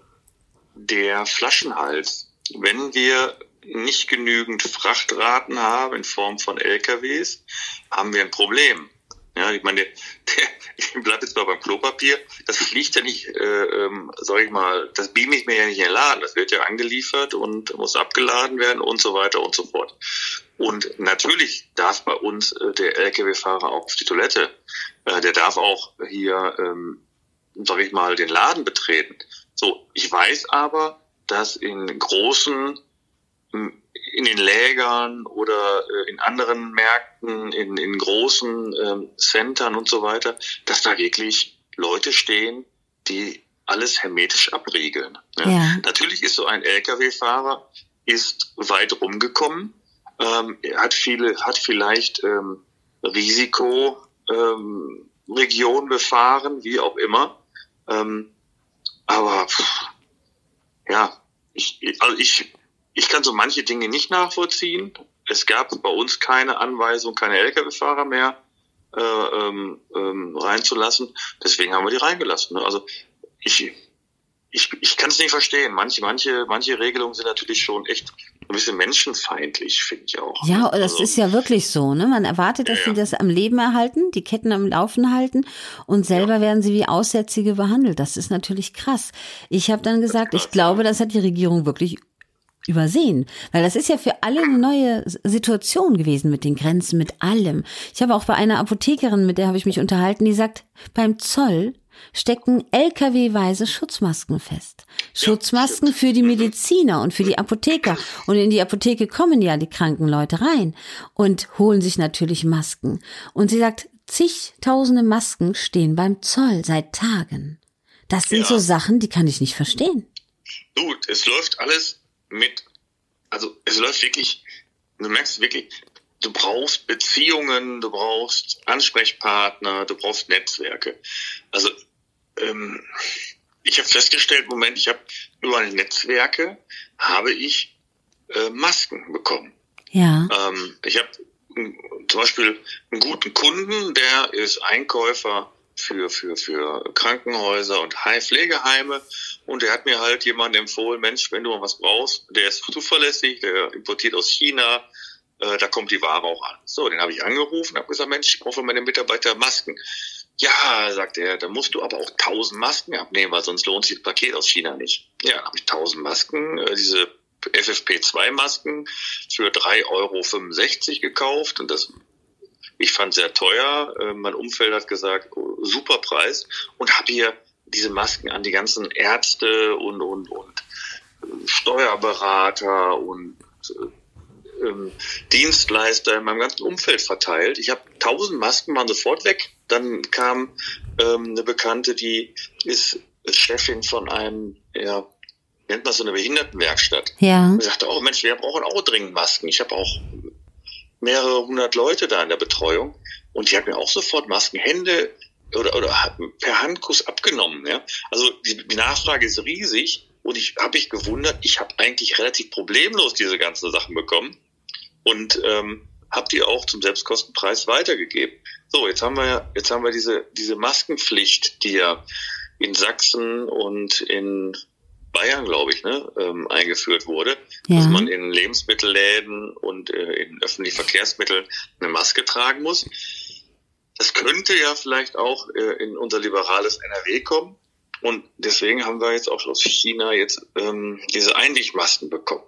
der Flaschenhals. Wenn wir nicht genügend Frachtraten haben in Form von LKWs, haben wir ein Problem. Ja, ich meine, der, ich bleibe jetzt mal beim Klopapier, das fliegt ja nicht, äh, ähm, sag ich mal, das beame ich mir ja nicht in den Laden, das wird ja angeliefert und muss abgeladen werden und so weiter und so fort. Und natürlich darf bei uns äh, der Lkw-Fahrer auch auf die Toilette, äh, der darf auch hier ähm, sag ich mal, den Laden betreten. So, ich weiß aber, dass in großen, in den Lägern oder äh, in anderen Märkten, in, in großen ähm, Centern und so weiter, dass da wirklich Leute stehen, die alles hermetisch abriegeln. Ja. Ja. Natürlich ist so ein Lkw-Fahrer ist weit rumgekommen, ähm, hat viele, hat vielleicht ähm, Risiko ähm, befahren, wie auch immer. Ähm, aber pff, ja, ich, also ich, ich kann so manche Dinge nicht nachvollziehen. Es gab bei uns keine Anweisung, keine Lkw-Fahrer mehr äh, ähm, ähm, reinzulassen. Deswegen haben wir die reingelassen. Ne? Also ich, ich, ich kann es nicht verstehen. Manche, manche, manche Regelungen sind natürlich schon echt ein bisschen menschenfeindlich, finde ich auch. Ja, das also, ist ja wirklich so. Ne? Man erwartet, dass ja, sie das am Leben erhalten, die Ketten am Laufen halten und selber ja. werden sie wie Aussätzige behandelt. Das ist natürlich krass. Ich habe dann gesagt, ich glaube, das hat die Regierung wirklich übersehen, weil das ist ja für alle eine neue Situation gewesen mit den Grenzen, mit allem. Ich habe auch bei einer Apothekerin, mit der habe ich mich unterhalten, die sagt, beim Zoll stecken LKW-weise Schutzmasken fest. Schutzmasken für die Mediziner und für die Apotheker. Und in die Apotheke kommen ja die kranken Leute rein und holen sich natürlich Masken. Und sie sagt, zigtausende Masken stehen beim Zoll seit Tagen. Das sind ja. so Sachen, die kann ich nicht verstehen. Du, es läuft alles mit, also es läuft wirklich, du merkst wirklich, du brauchst Beziehungen, du brauchst Ansprechpartner, du brauchst Netzwerke. Also ähm, ich habe festgestellt, Moment, ich habe über Netzwerke habe ich äh, Masken bekommen. Ja. Ähm, ich habe zum Beispiel einen guten Kunden, der ist Einkäufer für, für, für Krankenhäuser und Pflegeheime und der hat mir halt jemanden empfohlen, Mensch, wenn du mal was brauchst, der ist zuverlässig, der importiert aus China, äh, da kommt die Ware auch an. So, den habe ich angerufen, habe gesagt, Mensch, ich brauche für meine Mitarbeiter Masken. Ja, sagt er, da musst du aber auch tausend Masken abnehmen, weil sonst lohnt sich das Paket aus China nicht. Ja, dann habe ich tausend Masken, äh, diese FFP2-Masken für 3,65 Euro gekauft und das ich fand sehr teuer. Äh, mein Umfeld hat gesagt, oh, super Preis und habe hier diese Masken an die ganzen Ärzte und und und äh, Steuerberater und äh, ähm, Dienstleister in meinem ganzen Umfeld verteilt. Ich habe tausend Masken waren sofort weg dann kam ähm, eine Bekannte, die ist Chefin von einem, ja, nennt man so eine Behindertenwerkstatt. Ja. Und sagte, oh Mensch, wir brauchen auch dringend Masken. Ich habe auch mehrere hundert Leute da in der Betreuung und die hat mir auch sofort Masken, Hände oder, oder per Handkuss abgenommen. Ja? Also die, die Nachfrage ist riesig und ich habe mich gewundert, ich habe eigentlich relativ problemlos diese ganzen Sachen bekommen und ähm, habe die auch zum Selbstkostenpreis weitergegeben. So, jetzt haben wir, jetzt haben wir diese, diese Maskenpflicht, die ja in Sachsen und in Bayern, glaube ich, ne, ähm, eingeführt wurde, ja. dass man in Lebensmittelläden und äh, in öffentlichen Verkehrsmitteln eine Maske tragen muss. Das könnte ja vielleicht auch äh, in unser liberales NRW kommen. Und deswegen haben wir jetzt auch aus China jetzt ähm, diese Einwegmasken bekommen.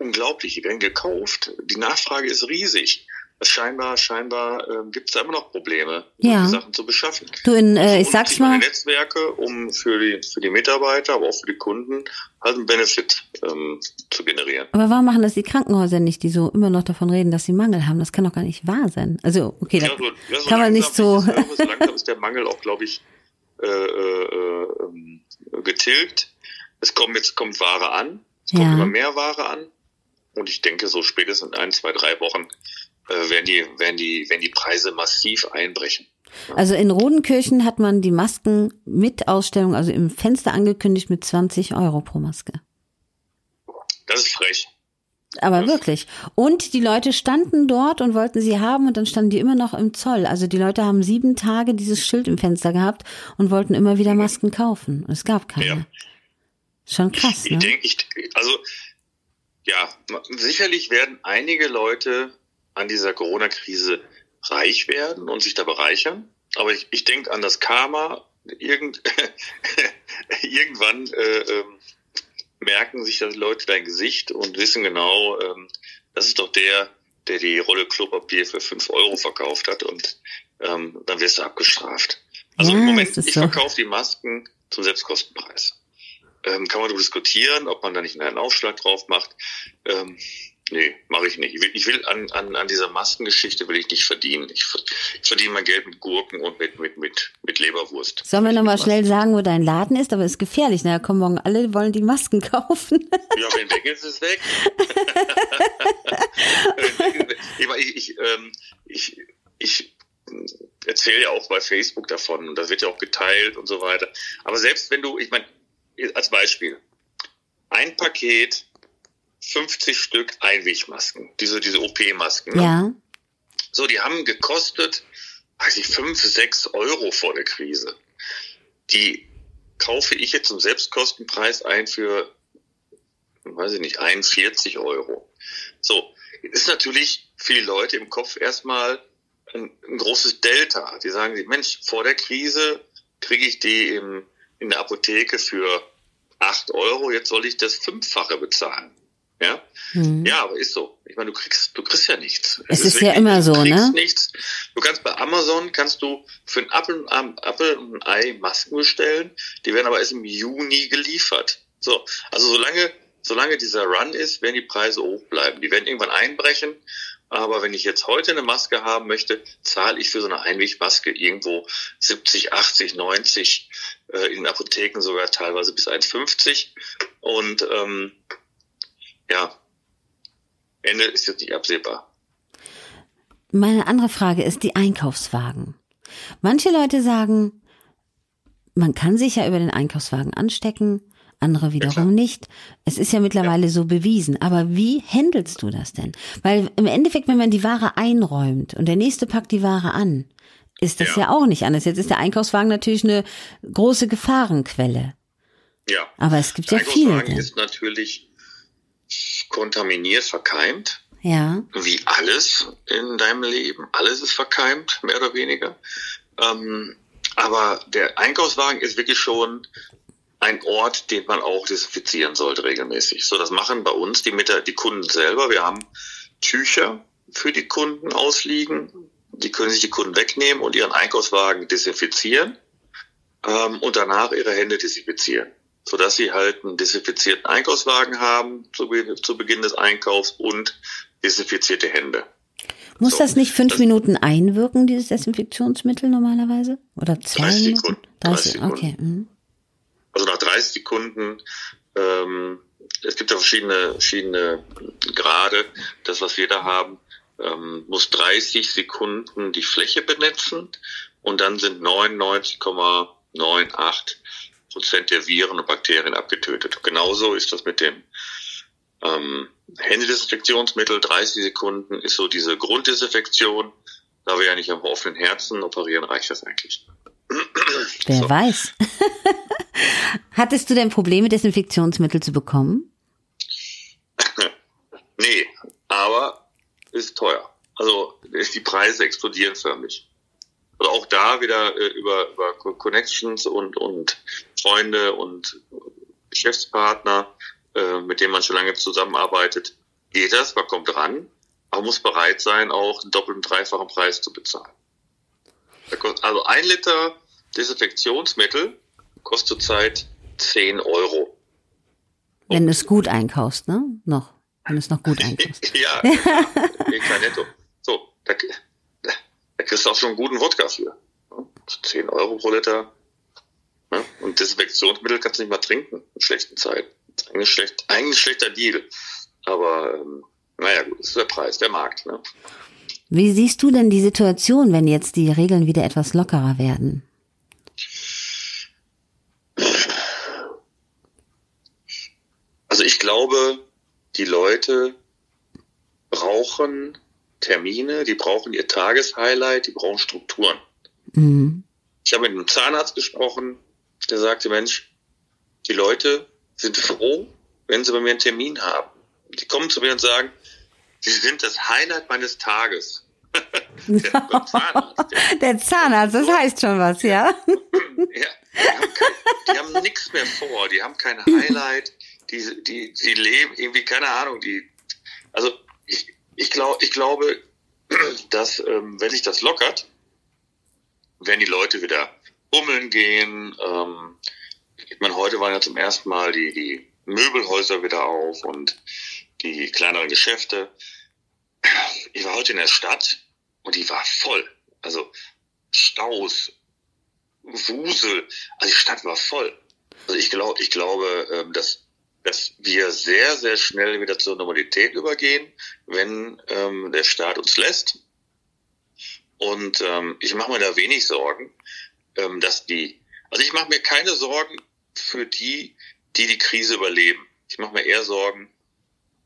Unglaublich, die werden gekauft. Die Nachfrage ist riesig scheinbar, scheinbar äh, gibt es da immer noch Probleme, ja. Sachen zu beschaffen. Du in, äh, ich sag's mal. Netzwerke, um für die für die Mitarbeiter, aber auch für die Kunden halt einen Benefit ähm, zu generieren. Aber warum machen das die Krankenhäuser nicht, die so immer noch davon reden, dass sie Mangel haben? Das kann doch gar nicht wahr sein. Also okay, ja, so, ja, so kann man nicht so. Ist, so langsam ist der Mangel auch, glaube ich, äh, äh, ähm, getilgt. Es kommt jetzt kommt Ware an, es kommt immer mehr Ware an. Und ich denke, so spätestens in ein, zwei, drei Wochen äh, werden, die, werden, die, werden die Preise massiv einbrechen. Also in Rodenkirchen hat man die Masken mit Ausstellung, also im Fenster angekündigt mit 20 Euro pro Maske. Das ist frech. Aber wirklich. Und die Leute standen dort und wollten sie haben und dann standen die immer noch im Zoll. Also die Leute haben sieben Tage dieses Schild im Fenster gehabt und wollten immer wieder Masken kaufen. Und es gab keine. Ja. Schon krass, ich, ne? Ich denke, ich, also ja, sicherlich werden einige Leute an dieser Corona-Krise reich werden und sich da bereichern. Aber ich, ich denke an das Karma. Irgend, irgendwann äh, äh, merken sich die Leute dein Gesicht und wissen genau, äh, das ist doch der, der die Rolle Klopapier für fünf Euro verkauft hat und ähm, dann wirst du abgestraft. Also ja, im Moment, ich so. verkaufe die Masken zum Selbstkostenpreis. Ähm, kann man diskutieren, ob man da nicht einen Aufschlag drauf macht. Ähm, Nee, mache ich nicht. Ich will, ich will an, an, an dieser Maskengeschichte will ich nicht verdienen. Ich, ich verdiene mein Geld mit Gurken und mit, mit, mit, mit Leberwurst. Sollen wir nochmal schnell sagen, wo dein Laden ist? Aber es ist gefährlich. Na, kommen morgen alle wollen die Masken kaufen. Ja, wenn weg ist, ist es weg. ich, ich, ähm, ich, ich erzähle ja auch bei Facebook davon und das wird ja auch geteilt und so weiter. Aber selbst wenn du, ich meine, als Beispiel, ein Paket 50 Stück Einwegmasken, diese, diese OP-Masken. Ne? Ja. So, die haben gekostet, weiß ich, 5, 6 Euro vor der Krise. Die kaufe ich jetzt zum Selbstkostenpreis ein für, weiß ich nicht, 41 Euro. So, ist natürlich für die Leute im Kopf erstmal ein, ein großes Delta. Die sagen sich, Mensch, vor der Krise kriege ich die im, in der Apotheke für 8 Euro, jetzt soll ich das Fünffache bezahlen. Ja, mhm. ja, aber ist so. Ich meine, du kriegst, du kriegst ja nichts. Es, es ist, ist ja immer so, ne? Nichts. Du kannst bei Amazon kannst du für einen Apfel, um, Apfel und ein Ei Masken bestellen. Die werden aber erst im Juni geliefert. So, also solange, solange dieser Run ist, werden die Preise hoch bleiben. Die werden irgendwann einbrechen. Aber wenn ich jetzt heute eine Maske haben möchte, zahle ich für so eine Einwegmaske irgendwo 70, 80, 90, äh, in Apotheken sogar teilweise bis 1,50. Und ähm, ja, Ende ist jetzt nicht absehbar. Meine andere Frage ist die Einkaufswagen. Manche Leute sagen, man kann sich ja über den Einkaufswagen anstecken, andere wiederum ja, nicht. Es ist ja mittlerweile ja. so bewiesen. Aber wie handelst du das denn? Weil im Endeffekt, wenn man die Ware einräumt und der nächste packt die Ware an, ist das ja, ja auch nicht anders. Jetzt ist der Einkaufswagen natürlich eine große Gefahrenquelle. Ja. Aber es gibt der ja viele. Einkaufswagen ist natürlich kontaminiert, verkeimt. Ja. Wie alles in deinem Leben. Alles ist verkeimt, mehr oder weniger. Ähm, aber der Einkaufswagen ist wirklich schon ein Ort, den man auch desinfizieren sollte regelmäßig. So, das machen bei uns die, Mitte, die Kunden selber. Wir haben Tücher für die Kunden ausliegen. Die können sich die Kunden wegnehmen und ihren Einkaufswagen desinfizieren ähm, und danach ihre Hände desinfizieren sodass sie halt einen desinfizierten Einkaufswagen haben zu, zu Beginn des Einkaufs und desinfizierte Hände. Muss so, das nicht fünf das, Minuten einwirken, dieses Desinfektionsmittel normalerweise? Oder zwei 30 Minuten? Sekunden. 30, Sekunden. okay. Mhm. Also nach 30 Sekunden, ähm, es gibt ja verschiedene, verschiedene Grade. Das, was wir da haben, ähm, muss 30 Sekunden die Fläche benetzen und dann sind 99,98 Prozent der Viren und Bakterien abgetötet. Genauso ist das mit dem ähm, Händedesinfektionsmittel. 30 Sekunden ist so diese Grunddesinfektion. Da wir ja nicht am offenen Herzen operieren, reicht das eigentlich. Wer so. weiß. Hattest du denn Probleme, Desinfektionsmittel zu bekommen? nee, aber ist teuer. Also die Preise explodieren förmlich. Also auch da wieder äh, über, über Connections und, und Freunde und Geschäftspartner, äh, mit denen man schon lange zusammenarbeitet, geht das, man kommt ran, aber muss bereit sein, auch einen doppelten, dreifachen Preis zu bezahlen. Also ein Liter Desinfektionsmittel kostet zurzeit 10 Euro. Wenn du es gut einkaufst, ne? Noch. Wenn du es noch gut einkaufst. ja, ja netto. So, da, da, kriegst du auch schon einen guten Wodka für. 10 Euro pro Liter. Ne? Und Desinfektionsmittel kannst du nicht mal trinken in schlechten Zeiten. Eigentlich, schlecht, eigentlich ein schlechter Deal. Aber ähm, naja, gut, das ist der Preis, der Markt. Ne? Wie siehst du denn die Situation, wenn jetzt die Regeln wieder etwas lockerer werden? Also ich glaube, die Leute brauchen Termine, die brauchen ihr Tageshighlight, die brauchen Strukturen. Mhm. Ich habe mit einem Zahnarzt gesprochen, der sagte, Mensch, die Leute sind froh, wenn sie bei mir einen Termin haben. Die kommen zu mir und sagen, sie sind das Highlight meines Tages. der, Zahnarzt, der, der, Zahnarzt, das heißt schon was, ja. ja die haben, haben nichts mehr vor, die haben kein Highlight, die, die, die leben irgendwie, keine Ahnung, die, also ich, ich, glaub, ich glaube, dass ähm, wenn sich das lockert, wenn die Leute wieder ummeln gehen, ähm, ich meine, heute waren ja zum ersten Mal die, die Möbelhäuser wieder auf und die kleineren Geschäfte. Ich war heute in der Stadt und die war voll. Also Staus, Wusel, also die Stadt war voll. Also ich glaube, ich glaube, ähm, dass, dass wir sehr, sehr schnell wieder zur Normalität übergehen, wenn ähm, der Staat uns lässt. Und ähm, ich mache mir da wenig Sorgen, ähm, dass die, also ich mache mir keine Sorgen für die, die die Krise überleben. Ich mache mir eher Sorgen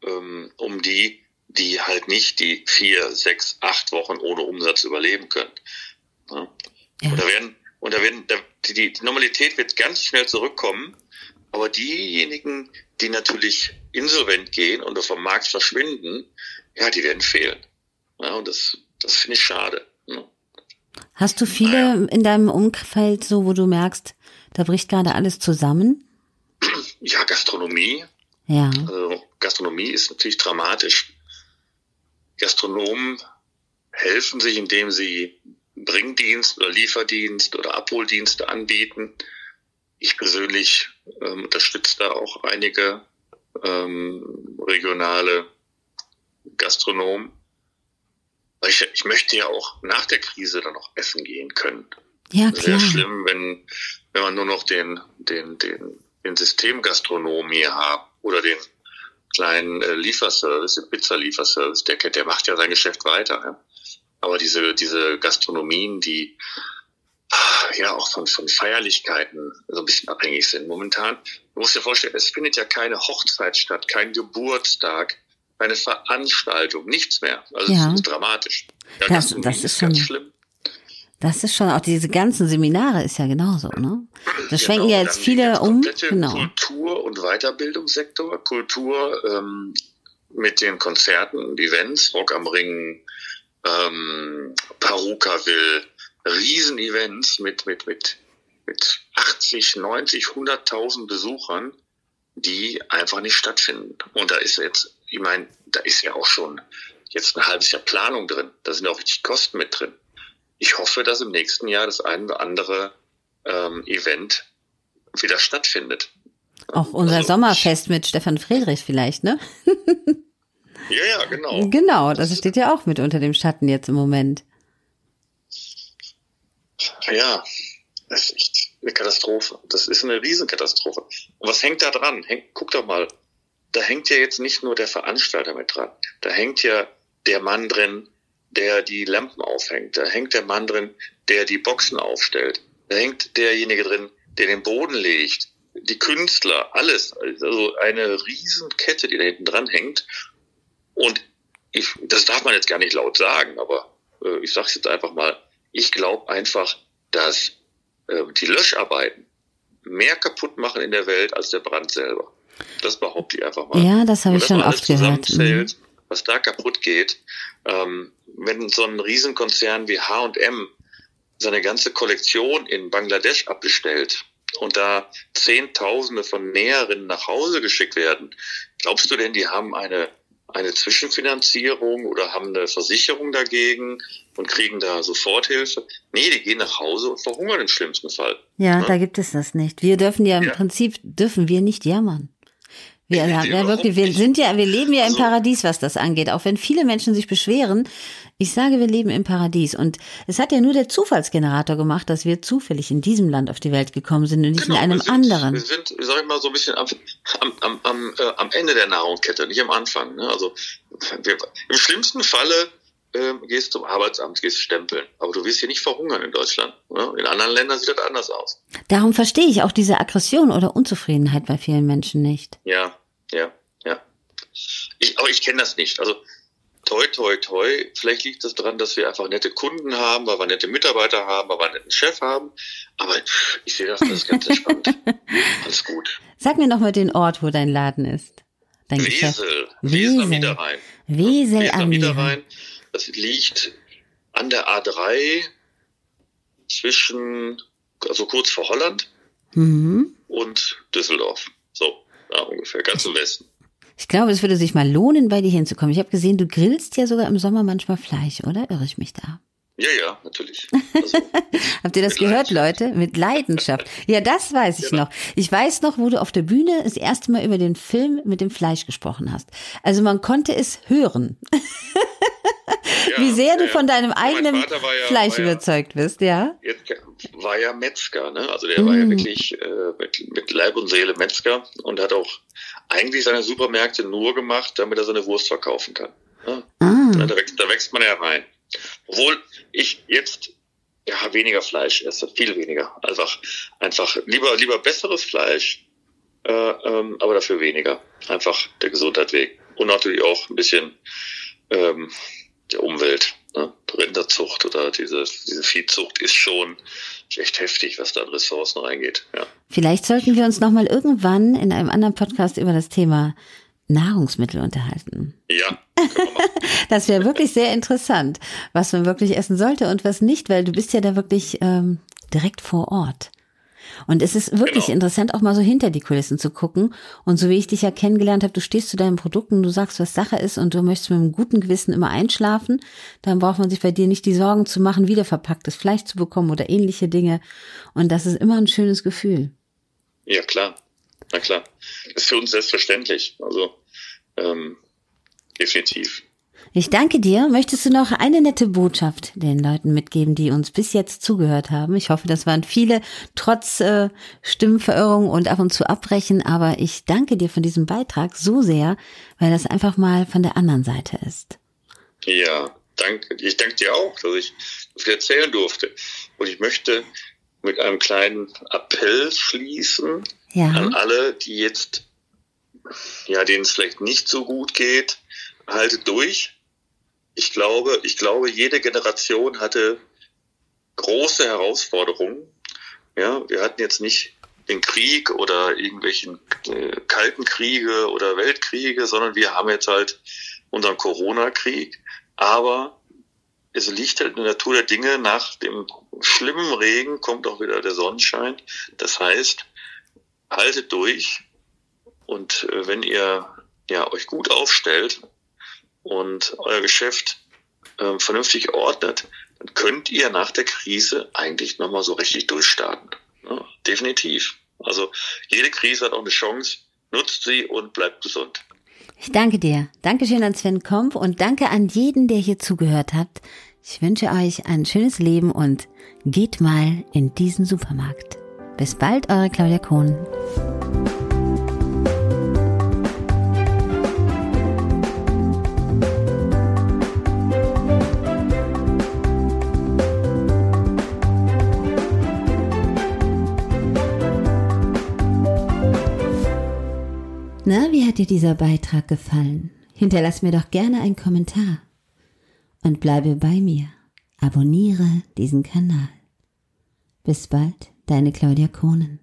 ähm, um die, die halt nicht die vier, sechs, acht Wochen ohne Umsatz überleben können. Ja? Ja. Und da werden, und da werden, da, die, die Normalität wird ganz schnell zurückkommen, aber diejenigen, die natürlich insolvent gehen und vom Markt verschwinden, ja, die werden fehlen. Ja, und das, das finde ich schade. Ja. Hast du viele naja. in deinem Umfeld so, wo du merkst, da bricht gerade alles zusammen? Ja, Gastronomie. Ja. Also Gastronomie ist natürlich dramatisch. Gastronomen helfen sich, indem sie Bringdienst oder Lieferdienst oder Abholdienste anbieten. Ich persönlich ähm, unterstütze da auch einige ähm, regionale Gastronomen. Ich, ich möchte ja auch nach der Krise dann noch essen gehen können. Ja, klar. Sehr schlimm, wenn, wenn man nur noch den, den, den, den Systemgastronom hier hat oder den kleinen äh, Lieferservice, den Pizzalieferservice, der, der macht ja sein Geschäft weiter. Ja? Aber diese, diese Gastronomien, die ja auch von, von Feierlichkeiten so ein bisschen abhängig sind momentan. Du musst dir vorstellen, es findet ja keine Hochzeit statt, kein Geburtstag, keine Veranstaltung, nichts mehr. Also ja. das ist dramatisch. Ja, das, das ist schon schlimm. Das ist schon, auch diese ganzen Seminare ist ja genauso, ne? Da genau, schwenken ja jetzt viele um. Genau. Kultur- und Weiterbildungssektor, Kultur ähm, mit den Konzerten und Events, Rock am Ring, ähm, Parukaville, Riesenevents mit, mit, mit, mit 80, 90, 100.000 Besuchern, die einfach nicht stattfinden. Und da ist jetzt, ich meine, da ist ja auch schon jetzt ein halbes Jahr Planung drin. Da sind auch richtig Kosten mit drin ich hoffe, dass im nächsten Jahr das ein oder andere ähm, Event wieder stattfindet. Auch unser also, Sommerfest mit Stefan Friedrich vielleicht, ne? ja, ja, genau. Genau, das steht ja auch mit unter dem Schatten jetzt im Moment. Ja, das ist echt eine Katastrophe. Das ist eine Riesenkatastrophe. Und was hängt da dran? Häng, guck doch mal, da hängt ja jetzt nicht nur der Veranstalter mit dran. Da hängt ja der Mann drin, der die Lampen aufhängt. Da hängt der Mann drin, der die Boxen aufstellt. Da hängt derjenige drin, der den Boden legt. Die Künstler, alles. Also eine Riesenkette, die da hinten dran hängt. Und ich, das darf man jetzt gar nicht laut sagen, aber äh, ich sage es jetzt einfach mal. Ich glaube einfach, dass äh, die Löscharbeiten mehr kaputt machen in der Welt als der Brand selber. Das behaupte ich einfach mal. Ja, das habe ich schon oft gehört. Mhm. Was da kaputt geht, ähm, wenn so ein Riesenkonzern wie H&M seine ganze Kollektion in Bangladesch abbestellt, und da Zehntausende von Näherinnen nach Hause geschickt werden, glaubst du denn, die haben eine, eine Zwischenfinanzierung oder haben eine Versicherung dagegen und kriegen da Soforthilfe? Nee, die gehen nach Hause und verhungern im schlimmsten Fall. Ja, ja? da gibt es das nicht. Wir dürfen ja im ja. Prinzip, dürfen wir nicht jammern. Wir, ja, wirklich, wir sind ja, wir leben ja im also Paradies, was das angeht. Auch wenn viele Menschen sich beschweren, ich sage, wir leben im Paradies. Und es hat ja nur der Zufallsgenerator gemacht, dass wir zufällig in diesem Land auf die Welt gekommen sind und nicht genau, in einem wir sind, anderen. Wir sind, sag ich mal, so ein bisschen am, am, am, äh, am Ende der Nahrungskette, nicht am Anfang. Ne? Also wir, im schlimmsten Falle äh, gehst zum Arbeitsamt, gehst stempeln. Aber du wirst hier nicht verhungern in Deutschland. Ne? In anderen Ländern sieht das anders aus. Darum verstehe ich auch diese Aggression oder Unzufriedenheit bei vielen Menschen nicht. Ja, ja, ja. Ich, aber ich kenne das nicht. Also toi, toi, toi. Vielleicht liegt es das daran, dass wir einfach nette Kunden haben, weil wir nette Mitarbeiter haben, weil wir einen netten Chef haben. Aber ich sehe das, das ist ganz entspannt. Alles gut. Sag mir noch mal den Ort, wo dein Laden ist. Dein Wesel. Wesel. am Niederrhein. Wesel, Wesel am Niederrhein. Das liegt an der A3 zwischen, also kurz vor Holland mhm. und Düsseldorf. So, da ungefähr, ganz im Westen. Ich glaube, es würde sich mal lohnen, bei dir hinzukommen. Ich habe gesehen, du grillst ja sogar im Sommer manchmal Fleisch, oder? Irre ich mich da? Ja, ja, natürlich. Also, Habt ihr das gehört, Leute? Mit Leidenschaft. Ja, das weiß ich genau. noch. Ich weiß noch, wo du auf der Bühne das erste Mal über den Film mit dem Fleisch gesprochen hast. Also man konnte es hören. Ja, Wie sehr du ja, von deinem eigenen ja, Fleisch überzeugt bist, ja? Jetzt war ja Metzger, ne? Also der mm. war ja wirklich äh, mit, mit Leib und Seele Metzger und hat auch eigentlich seine Supermärkte nur gemacht, damit er seine Wurst verkaufen kann. Ne? Ah. Da, wächst, da wächst man ja rein. Obwohl ich jetzt ja weniger Fleisch esse, viel weniger. Einfach, einfach lieber, lieber besseres Fleisch, äh, ähm, aber dafür weniger. Einfach der Gesundheit wegen. Und natürlich auch ein bisschen ähm, der Umwelt. Ne? Rinderzucht oder diese, diese Viehzucht ist schon echt heftig, was da an Ressourcen reingeht. Ja. Vielleicht sollten wir uns nochmal irgendwann in einem anderen Podcast über das Thema Nahrungsmittel unterhalten. Ja. das wäre wirklich sehr interessant, was man wirklich essen sollte und was nicht, weil du bist ja da wirklich ähm, direkt vor Ort. Und es ist wirklich genau. interessant, auch mal so hinter die Kulissen zu gucken. Und so wie ich dich ja kennengelernt habe, du stehst zu deinen Produkten, du sagst, was Sache ist und du möchtest mit einem guten Gewissen immer einschlafen. Dann braucht man sich bei dir nicht die Sorgen zu machen, wieder verpacktes Fleisch zu bekommen oder ähnliche Dinge. Und das ist immer ein schönes Gefühl. Ja, klar. Na klar. Das ist für uns selbstverständlich. Also, ähm, definitiv. Ich danke dir. Möchtest du noch eine nette Botschaft den Leuten mitgeben, die uns bis jetzt zugehört haben? Ich hoffe, das waren viele, trotz äh, Stimmverirrung und ab und zu abbrechen. Aber ich danke dir von diesem Beitrag so sehr, weil das einfach mal von der anderen Seite ist. Ja, danke. Ich danke dir auch, dass ich viel erzählen durfte. Und ich möchte mit einem kleinen Appell schließen ja. an alle, die jetzt, ja, denen es vielleicht nicht so gut geht, haltet durch ich glaube, ich glaube, jede Generation hatte große Herausforderungen. Ja, wir hatten jetzt nicht den Krieg oder irgendwelchen äh, kalten Kriege oder Weltkriege, sondern wir haben jetzt halt unseren Corona-Krieg. Aber es liegt halt in der Natur der Dinge, nach dem schlimmen Regen kommt auch wieder der Sonnenschein. Das heißt, haltet durch und äh, wenn ihr ja, euch gut aufstellt, und euer Geschäft äh, vernünftig ordnet, dann könnt ihr nach der Krise eigentlich nochmal so richtig durchstarten. Ja, definitiv. Also jede Krise hat auch eine Chance. Nutzt sie und bleibt gesund. Ich danke dir. Dankeschön an Sven Komp und danke an jeden, der hier zugehört hat. Ich wünsche euch ein schönes Leben und geht mal in diesen Supermarkt. Bis bald, eure Claudia Kohn. Na, wie hat dir dieser Beitrag gefallen? Hinterlass mir doch gerne einen Kommentar. Und bleibe bei mir. Abonniere diesen Kanal. Bis bald, deine Claudia Kohnen.